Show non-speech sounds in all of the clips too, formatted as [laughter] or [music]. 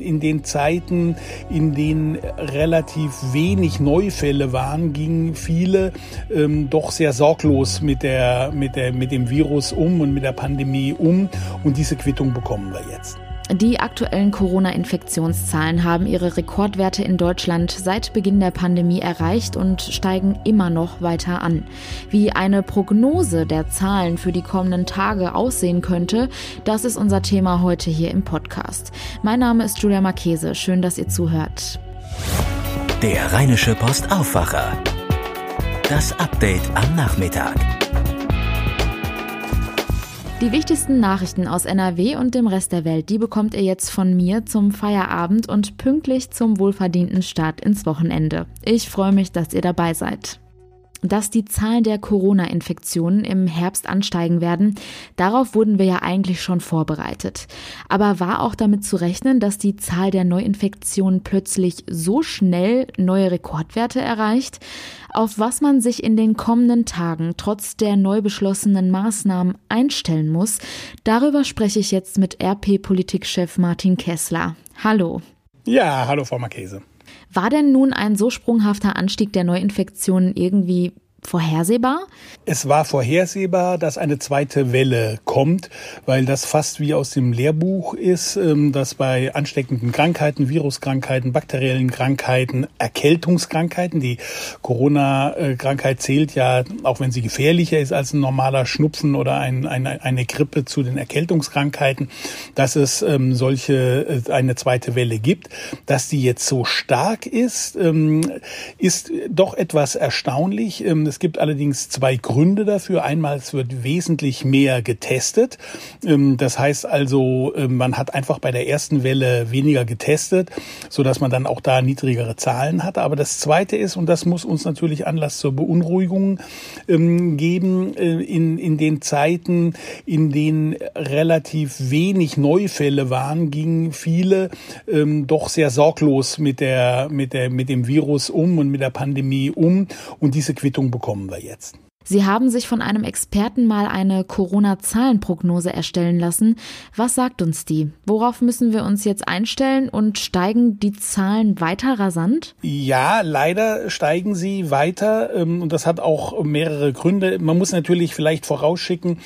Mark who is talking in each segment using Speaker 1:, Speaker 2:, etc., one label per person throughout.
Speaker 1: In den Zeiten, in denen relativ wenig Neufälle waren, gingen viele ähm, doch sehr sorglos mit, der, mit, der, mit dem Virus um und mit der Pandemie um. Und diese Quittung bekommen wir jetzt.
Speaker 2: Die aktuellen Corona-Infektionszahlen haben ihre Rekordwerte in Deutschland seit Beginn der Pandemie erreicht und steigen immer noch weiter an. Wie eine Prognose der Zahlen für die kommenden Tage aussehen könnte, das ist unser Thema heute hier im Podcast. Mein Name ist Julia Marchese. Schön, dass ihr zuhört.
Speaker 3: Der Rheinische Post Aufwacher. Das Update am Nachmittag.
Speaker 2: Die wichtigsten Nachrichten aus NRW und dem Rest der Welt, die bekommt ihr jetzt von mir zum Feierabend und pünktlich zum wohlverdienten Start ins Wochenende. Ich freue mich, dass ihr dabei seid. Dass die Zahlen der Corona-Infektionen im Herbst ansteigen werden, darauf wurden wir ja eigentlich schon vorbereitet. Aber war auch damit zu rechnen, dass die Zahl der Neuinfektionen plötzlich so schnell neue Rekordwerte erreicht? Auf was man sich in den kommenden Tagen trotz der neu beschlossenen Maßnahmen einstellen muss, darüber spreche ich jetzt mit RP-Politikchef Martin Kessler. Hallo.
Speaker 1: Ja, hallo Frau Marchese.
Speaker 2: War denn nun ein so sprunghafter Anstieg der Neuinfektionen irgendwie vorhersehbar?
Speaker 1: Es war vorhersehbar, dass eine zweite Welle kommt, weil das fast wie aus dem Lehrbuch ist, ähm, dass bei ansteckenden Krankheiten, Viruskrankheiten, bakteriellen Krankheiten, Erkältungskrankheiten, die Corona-Krankheit zählt ja, auch wenn sie gefährlicher ist als ein normaler Schnupfen oder ein, eine, eine Grippe zu den Erkältungskrankheiten, dass es ähm, solche, äh, eine zweite Welle gibt. Dass die jetzt so stark ist, ähm, ist doch etwas erstaunlich. Es gibt allerdings zwei Gründe dafür. Einmal, es wird wesentlich mehr getestet. Ähm, das heißt also, ähm, man hat einfach bei der ersten Welle weniger getestet, so dass man dann auch da niedrigere Zahlen hatte. Aber das zweite ist, und das muss uns natürlich Anlass zur Beunruhigung ähm, geben, äh, in, in den Zeiten, in denen relativ wenig Neufälle waren, gingen viele doch sehr sorglos mit der, mit der, mit dem Virus um und mit der Pandemie um. Und diese Quittung bekommen wir jetzt.
Speaker 2: Sie haben sich von einem Experten mal eine Corona-Zahlenprognose erstellen lassen. Was sagt uns die? Worauf müssen wir uns jetzt einstellen und steigen die Zahlen weiter rasant?
Speaker 1: Ja, leider steigen sie weiter ähm, und das hat auch mehrere Gründe. Man muss natürlich vielleicht vorausschicken,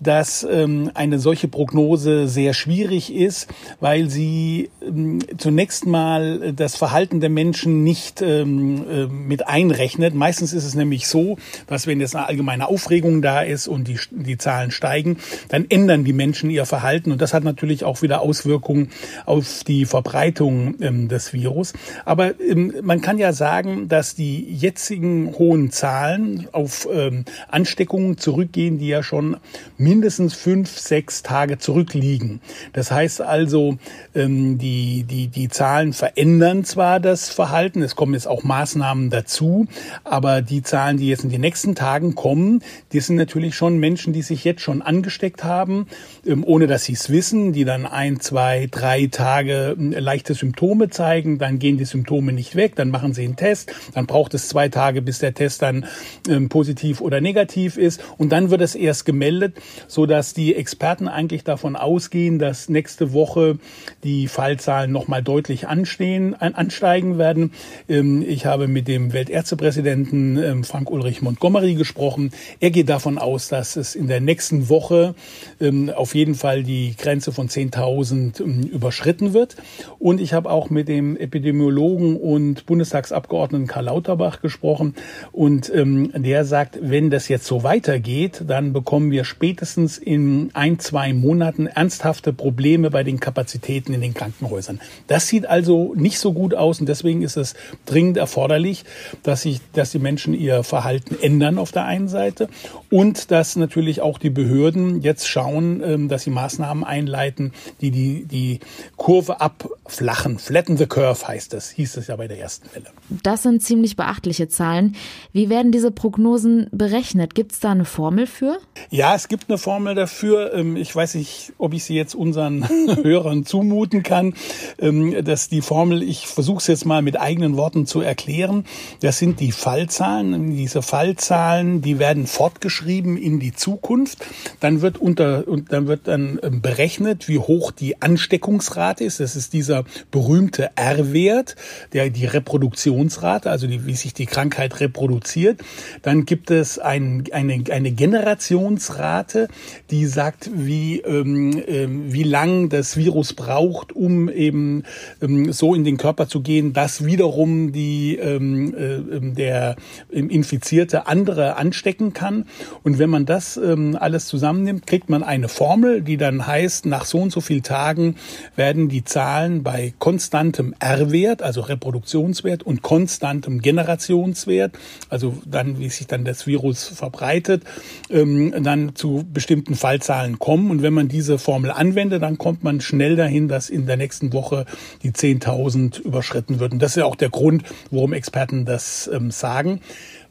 Speaker 1: dass ähm, eine solche Prognose sehr schwierig ist, weil sie ähm, zunächst mal das Verhalten der Menschen nicht äh, mit einrechnet. Meistens ist es nämlich so, dass wenn jetzt eine allgemeine Aufregung da ist und die, die Zahlen steigen, dann ändern die Menschen ihr Verhalten und das hat natürlich auch wieder Auswirkungen auf die Verbreitung ähm, des Virus. Aber ähm, man kann ja sagen, dass die jetzigen hohen Zahlen auf ähm, Ansteckungen zurückgehen, die ja schon mindestens fünf, sechs Tage zurückliegen. Das heißt also, ähm, die, die, die Zahlen verändern zwar das Verhalten, es kommen jetzt auch Maßnahmen dazu, aber die Zahlen, die jetzt in den nächsten Tagen kommen, die sind natürlich schon Menschen, die sich jetzt schon angesteckt haben, ähm, ohne dass sie es wissen, die dann ein, zwei, drei Tage ähm, leichte Symptome zeigen, dann gehen die Symptome nicht weg, dann machen sie einen Test, dann braucht es zwei Tage, bis der Test dann ähm, positiv oder negativ ist und dann wird es erst gemeldet, so dass die Experten eigentlich davon ausgehen, dass nächste Woche die Fallzahlen nochmal deutlich anstehen, ansteigen werden. Ich habe mit dem Weltärztepräsidenten Frank Ulrich Montgomery gesprochen, gesprochen. Er geht davon aus, dass es in der nächsten Woche ähm, auf jeden Fall die Grenze von 10.000 ähm, überschritten wird. Und ich habe auch mit dem Epidemiologen und Bundestagsabgeordneten Karl Lauterbach gesprochen. Und ähm, der sagt, wenn das jetzt so weitergeht, dann bekommen wir spätestens in ein, zwei Monaten ernsthafte Probleme bei den Kapazitäten in den Krankenhäusern. Das sieht also nicht so gut aus und deswegen ist es dringend erforderlich, dass sich, dass die Menschen ihr Verhalten ändern auf der Seite und dass natürlich auch die Behörden jetzt schauen, ähm, dass sie Maßnahmen einleiten, die die, die Kurve abflachen. Flatten the curve heißt das, hieß es ja bei der ersten Welle.
Speaker 2: Das sind ziemlich beachtliche Zahlen. Wie werden diese Prognosen berechnet? Gibt es da eine Formel für?
Speaker 1: Ja, es gibt eine Formel dafür. Ähm, ich weiß nicht, ob ich sie jetzt unseren [laughs] Hörern zumuten kann. Ähm, dass die Formel, ich versuche es jetzt mal mit eigenen Worten zu erklären. Das sind die Fallzahlen. Diese Fallzahlen, die werden fortgeschrieben in die Zukunft. Dann wird unter und dann wird dann ähm, berechnet, wie hoch die Ansteckungsrate ist. Das ist dieser berühmte R-Wert, der die Reproduktionsrate, also die, wie sich die Krankheit reproduziert. Dann gibt es ein, eine, eine Generationsrate, die sagt, wie, ähm, ähm, wie lang das Virus braucht, um eben ähm, so in den Körper zu gehen, dass wiederum die, ähm, äh, ähm, der Infizierte andere anstecken kann. Und wenn man das ähm, alles zusammennimmt, kriegt man eine Formel, die dann heißt, nach so und so vielen Tagen werden die Zahlen bei konstantem R-Wert, also Reproduktionswert und konstantem Generationswert, also dann, wie sich dann das Virus verbreitet, ähm, dann zu bestimmten Fallzahlen kommen. Und wenn man diese Formel anwendet, dann kommt man schnell dahin, dass in der nächsten Woche die 10.000 überschritten würden. Das ist ja auch der Grund, warum Experten das ähm, sagen.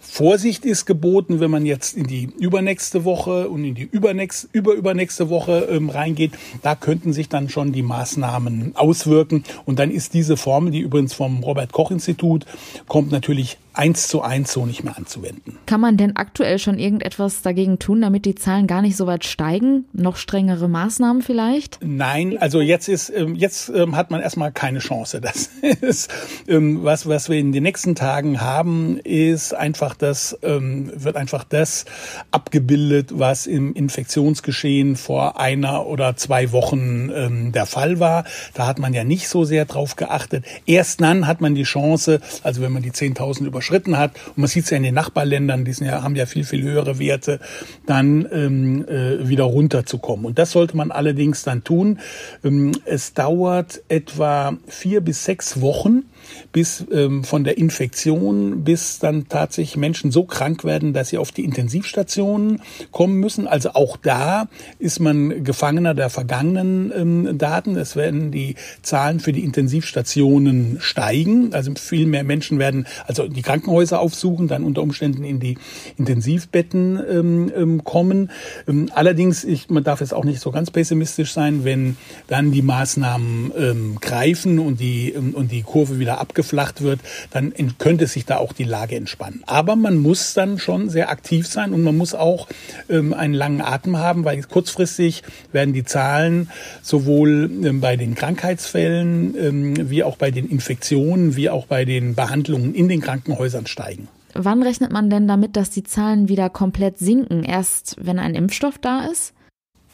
Speaker 1: Vorsicht ist geboten, wenn man jetzt in die übernächste Woche und in die übernächste, überübernächste Woche ähm, reingeht. Da könnten sich dann schon die Maßnahmen auswirken. Und dann ist diese Formel, die übrigens vom Robert Koch Institut kommt, natürlich eins zu eins so nicht mehr anzuwenden.
Speaker 2: Kann man denn aktuell schon irgendetwas dagegen tun, damit die Zahlen gar nicht so weit steigen? Noch strengere Maßnahmen vielleicht?
Speaker 1: Nein, also jetzt ist ähm, jetzt ähm, hat man erstmal keine Chance. Das [laughs] ist was was wir in den nächsten Tagen haben, ist einfach das wird einfach das abgebildet, was im Infektionsgeschehen vor einer oder zwei Wochen der Fall war. Da hat man ja nicht so sehr drauf geachtet. Erst dann hat man die Chance, also wenn man die 10.000 über überschritten hat, und man sieht es ja in den Nachbarländern, die sind ja, haben ja viel, viel höhere Werte, dann ähm, äh, wieder runterzukommen. Und das sollte man allerdings dann tun. Ähm, es dauert etwa vier bis sechs Wochen, bis ähm, von der Infektion bis dann tatsächlich Menschen so krank werden, dass sie auf die Intensivstationen kommen müssen. Also auch da ist man Gefangener der vergangenen ähm, Daten. Es werden die Zahlen für die Intensivstationen steigen. Also viel mehr Menschen werden also die Krankenhäuser aufsuchen, dann unter Umständen in die Intensivbetten ähm, ähm kommen. Ähm, allerdings, ich, man darf jetzt auch nicht so ganz pessimistisch sein, wenn dann die Maßnahmen ähm, greifen und die, ähm, und die Kurve wieder abgeflacht wird, dann könnte sich da auch die Lage entspannen. Aber man muss dann schon sehr aktiv sein und man muss auch ähm, einen langen Atem haben, weil kurzfristig werden die Zahlen sowohl ähm, bei den Krankheitsfällen ähm, wie auch bei den Infektionen wie auch bei den Behandlungen in den Krankenhäusern steigen.
Speaker 2: Wann rechnet man denn damit, dass die Zahlen wieder komplett sinken? Erst wenn ein Impfstoff da ist?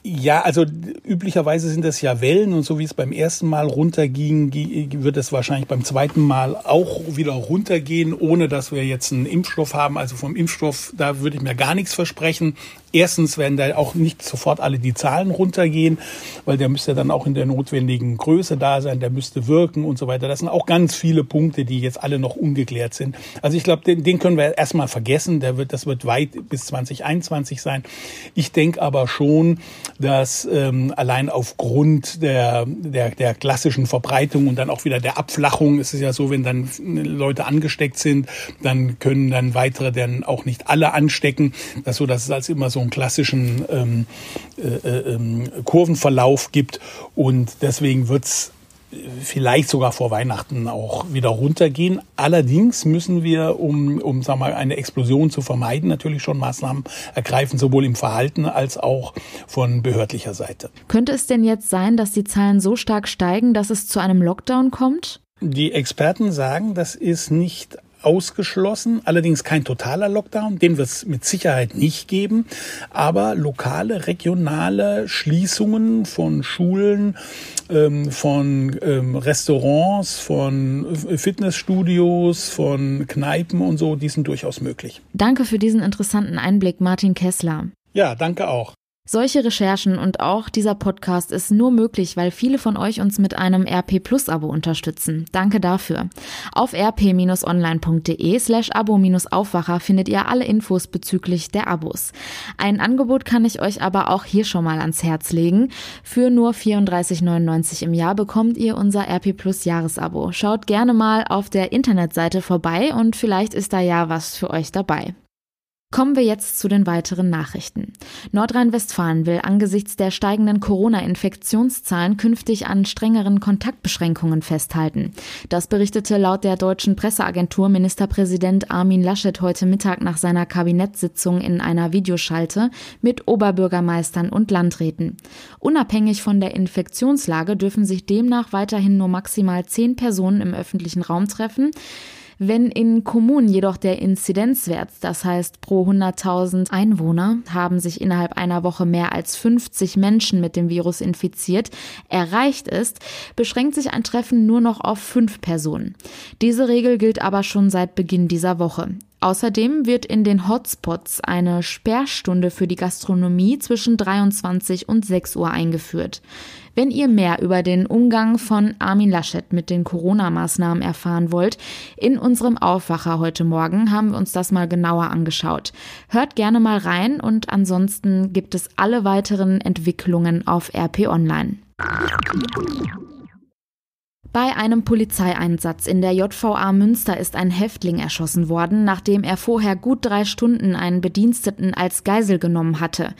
Speaker 1: Ja, also üblicherweise sind das ja Wellen und so wie es beim ersten Mal runterging, wird es wahrscheinlich beim zweiten Mal auch wieder runtergehen, ohne dass wir jetzt einen Impfstoff haben. Also vom Impfstoff, da würde ich mir gar nichts versprechen. Erstens werden da auch nicht sofort alle die Zahlen runtergehen, weil der müsste dann auch in der notwendigen Größe da sein, der müsste wirken und so weiter. Das sind auch ganz viele Punkte, die jetzt alle noch ungeklärt sind. Also ich glaube, den, den können wir erstmal vergessen. Der wird, das wird weit bis 2021 sein. Ich denke aber schon, dass ähm, allein aufgrund der, der, der klassischen Verbreitung und dann auch wieder der Abflachung, ist es ja so, wenn dann Leute angesteckt sind, dann können dann weitere dann auch nicht alle anstecken. Das so, dass es als immer so einen klassischen ähm, äh, äh, ähm, Kurvenverlauf gibt und deswegen wird's vielleicht sogar vor Weihnachten auch wieder runtergehen. Allerdings müssen wir, um, um sagen wir, eine Explosion zu vermeiden, natürlich schon Maßnahmen ergreifen, sowohl im Verhalten als auch von behördlicher Seite.
Speaker 2: Könnte es denn jetzt sein, dass die Zahlen so stark steigen, dass es zu einem Lockdown kommt?
Speaker 1: Die Experten sagen, das ist nicht ausgeschlossen, allerdings kein totaler Lockdown, den wird es mit Sicherheit nicht geben, aber lokale, regionale Schließungen von Schulen, ähm, von ähm, Restaurants, von Fitnessstudios, von Kneipen und so, die sind durchaus möglich.
Speaker 2: Danke für diesen interessanten Einblick, Martin Kessler.
Speaker 1: Ja, danke auch.
Speaker 2: Solche Recherchen und auch dieser Podcast ist nur möglich, weil viele von euch uns mit einem RP Plus Abo unterstützen. Danke dafür. Auf rp-online.de slash abo-aufwacher findet ihr alle Infos bezüglich der Abos. Ein Angebot kann ich euch aber auch hier schon mal ans Herz legen. Für nur 34,99 im Jahr bekommt ihr unser RP Plus Jahresabo. Schaut gerne mal auf der Internetseite vorbei und vielleicht ist da ja was für euch dabei. Kommen wir jetzt zu den weiteren Nachrichten. Nordrhein-Westfalen will angesichts der steigenden Corona-Infektionszahlen künftig an strengeren Kontaktbeschränkungen festhalten. Das berichtete laut der deutschen Presseagentur Ministerpräsident Armin Laschet heute Mittag nach seiner Kabinettssitzung in einer Videoschalte mit Oberbürgermeistern und Landräten. Unabhängig von der Infektionslage dürfen sich demnach weiterhin nur maximal zehn Personen im öffentlichen Raum treffen. Wenn in Kommunen jedoch der Inzidenzwert, das heißt pro 100.000 Einwohner, haben sich innerhalb einer Woche mehr als 50 Menschen mit dem Virus infiziert, erreicht ist, beschränkt sich ein Treffen nur noch auf fünf Personen. Diese Regel gilt aber schon seit Beginn dieser Woche. Außerdem wird in den Hotspots eine Sperrstunde für die Gastronomie zwischen 23 und 6 Uhr eingeführt. Wenn ihr mehr über den Umgang von Armin Laschet mit den Corona-Maßnahmen erfahren wollt, in unserem Aufwacher heute Morgen haben wir uns das mal genauer angeschaut. Hört gerne mal rein und ansonsten gibt es alle weiteren Entwicklungen auf RP Online. Bei einem Polizeieinsatz in der JVA Münster ist ein Häftling erschossen worden, nachdem er vorher gut drei Stunden einen Bediensteten als Geisel genommen hatte.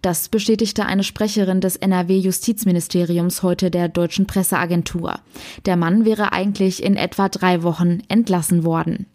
Speaker 2: Das bestätigte eine Sprecherin des NRW-Justizministeriums heute der deutschen Presseagentur. Der Mann wäre eigentlich in etwa drei Wochen entlassen worden.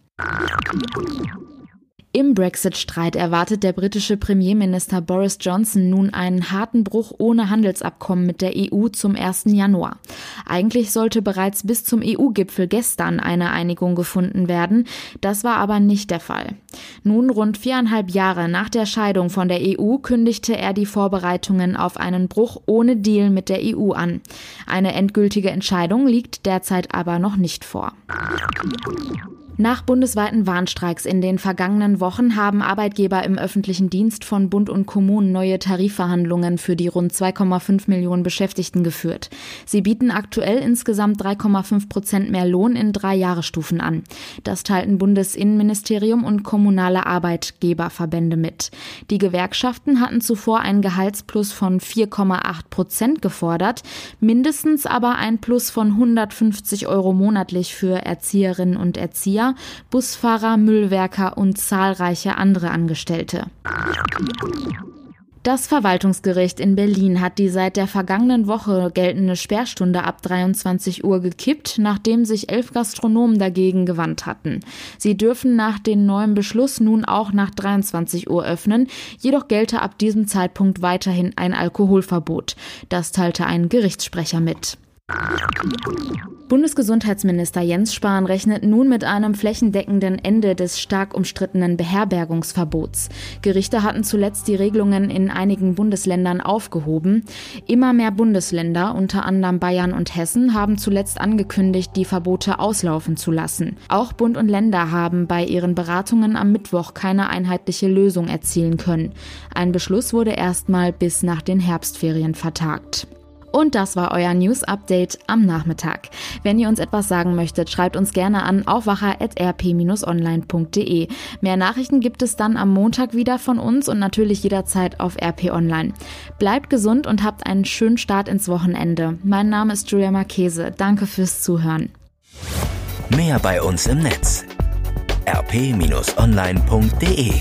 Speaker 2: Im Brexit-Streit erwartet der britische Premierminister Boris Johnson nun einen harten Bruch ohne Handelsabkommen mit der EU zum 1. Januar. Eigentlich sollte bereits bis zum EU-Gipfel gestern eine Einigung gefunden werden. Das war aber nicht der Fall. Nun, rund viereinhalb Jahre nach der Scheidung von der EU, kündigte er die Vorbereitungen auf einen Bruch ohne Deal mit der EU an. Eine endgültige Entscheidung liegt derzeit aber noch nicht vor. Nach bundesweiten Warnstreiks in den vergangenen Wochen haben Arbeitgeber im öffentlichen Dienst von Bund und Kommunen neue Tarifverhandlungen für die rund 2,5 Millionen Beschäftigten geführt. Sie bieten aktuell insgesamt 3,5 Prozent mehr Lohn in drei Jahresstufen an. Das teilten Bundesinnenministerium und kommunale Arbeitgeberverbände mit. Die Gewerkschaften hatten zuvor einen Gehaltsplus von 4,8 Prozent gefordert, mindestens aber ein Plus von 150 Euro monatlich für Erzieherinnen und Erzieher Busfahrer, Müllwerker und zahlreiche andere Angestellte. Das Verwaltungsgericht in Berlin hat die seit der vergangenen Woche geltende Sperrstunde ab 23 Uhr gekippt, nachdem sich elf Gastronomen dagegen gewandt hatten. Sie dürfen nach dem neuen Beschluss nun auch nach 23 Uhr öffnen, jedoch gelte ab diesem Zeitpunkt weiterhin ein Alkoholverbot. Das teilte ein Gerichtssprecher mit. Bundesgesundheitsminister Jens Spahn rechnet nun mit einem flächendeckenden Ende des stark umstrittenen Beherbergungsverbots. Gerichte hatten zuletzt die Regelungen in einigen Bundesländern aufgehoben. Immer mehr Bundesländer, unter anderem Bayern und Hessen, haben zuletzt angekündigt, die Verbote auslaufen zu lassen. Auch Bund und Länder haben bei ihren Beratungen am Mittwoch keine einheitliche Lösung erzielen können. Ein Beschluss wurde erstmal bis nach den Herbstferien vertagt. Und das war euer News Update am Nachmittag. Wenn ihr uns etwas sagen möchtet, schreibt uns gerne an aufwacher.rp-online.de. Mehr Nachrichten gibt es dann am Montag wieder von uns und natürlich jederzeit auf RP Online. Bleibt gesund und habt einen schönen Start ins Wochenende. Mein Name ist Julia Marchese. Danke fürs Zuhören.
Speaker 3: Mehr bei uns im Netz rp-online.de